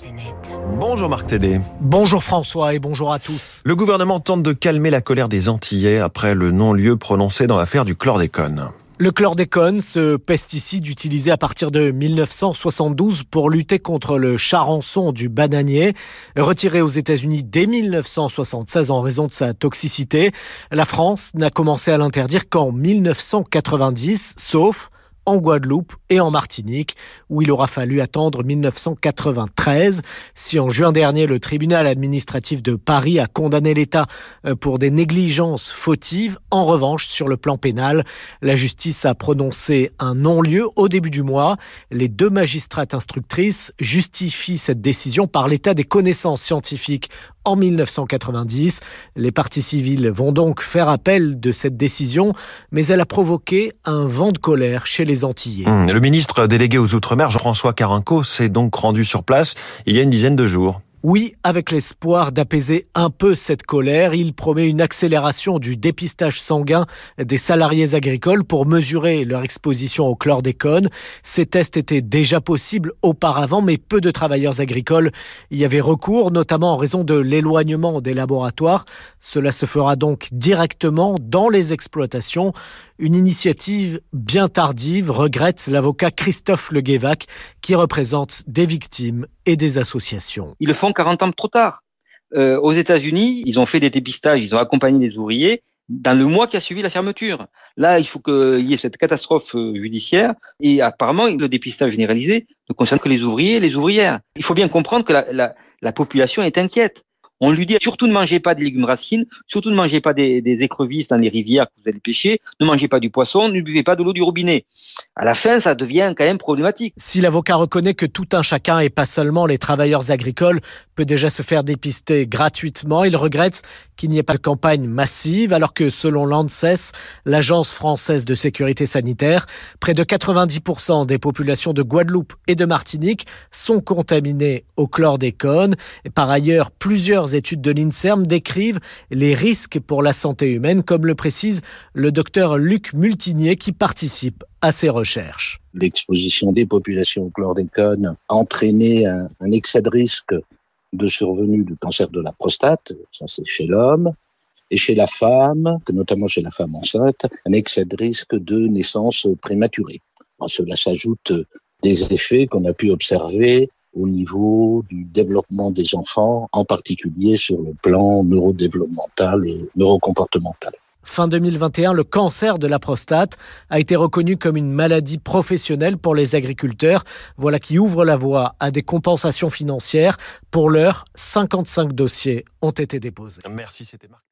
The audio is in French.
planète. Bonjour Marc Tédé. Bonjour François et bonjour à tous. Le gouvernement tente de calmer la colère des Antillais après le non-lieu prononcé dans l'affaire du chlordécone. Le chlordécone, ce pesticide utilisé à partir de 1972 pour lutter contre le charançon du bananier, retiré aux États-Unis dès 1976 en raison de sa toxicité, la France n'a commencé à l'interdire qu'en 1990, sauf en Guadeloupe et en Martinique, où il aura fallu attendre 1993. Si en juin dernier, le tribunal administratif de Paris a condamné l'État euh, pour des négligences fautives, en revanche, sur le plan pénal, la justice a prononcé un non-lieu au début du mois. Les deux magistrates instructrices justifient cette décision par l'état des connaissances scientifiques en 1990. Les partis civils vont donc faire appel de cette décision, mais elle a provoqué un vent de colère chez les Antillais. Mmh. Le ministre délégué aux Outre-mer, Jean-François Carinco, s'est donc rendu sur place il y a une dizaine de jours. Oui, avec l'espoir d'apaiser un peu cette colère, il promet une accélération du dépistage sanguin des salariés agricoles pour mesurer leur exposition au chlordécone. Ces tests étaient déjà possibles auparavant, mais peu de travailleurs agricoles y avaient recours, notamment en raison de l'éloignement des laboratoires. Cela se fera donc directement dans les exploitations. Une initiative bien tardive, regrette l'avocat Christophe Leguévac, qui représente des victimes des associations. Ils le font 40 ans trop tard. Euh, aux États-Unis, ils ont fait des dépistages, ils ont accompagné des ouvriers dans le mois qui a suivi la fermeture. Là, il faut qu'il y ait cette catastrophe euh, judiciaire et apparemment, le dépistage généralisé ne concerne que les ouvriers et les ouvrières. Il faut bien comprendre que la population est inquiète. On lui dit surtout ne mangez pas des légumes racines, surtout ne mangez pas des, des, écrevisses dans les rivières que vous allez pêcher, ne mangez pas du poisson, ne buvez pas de l'eau du robinet. À la fin, ça devient quand même problématique. Si l'avocat reconnaît que tout un chacun et pas seulement les travailleurs agricoles peut déjà se faire dépister gratuitement, il regrette qu'il n'y ait pas de campagne massive alors que selon l'ANSES, l'agence française de sécurité sanitaire, près de 90% des populations de Guadeloupe et de Martinique sont contaminées au chlordécone. Et par ailleurs, plusieurs études de l'INSERM décrivent les risques pour la santé humaine, comme le précise le docteur Luc Multinier qui participe à ces recherches. L'exposition des populations au chlordécone a entraîné un, excès de risque de survenue du cancer de la prostate, c'est chez l'homme, et chez la femme, notamment chez la femme enceinte, un excès de risque de naissance prématurée. À cela s'ajoute des effets qu'on a pu observer au niveau du développement des enfants, en particulier sur le plan neurodéveloppemental et neurocomportemental. Fin 2021, le cancer de la prostate a été reconnu comme une maladie professionnelle pour les agriculteurs. Voilà qui ouvre la voie à des compensations financières. Pour l'heure, 55 dossiers ont été déposés. Merci, c'était Marc.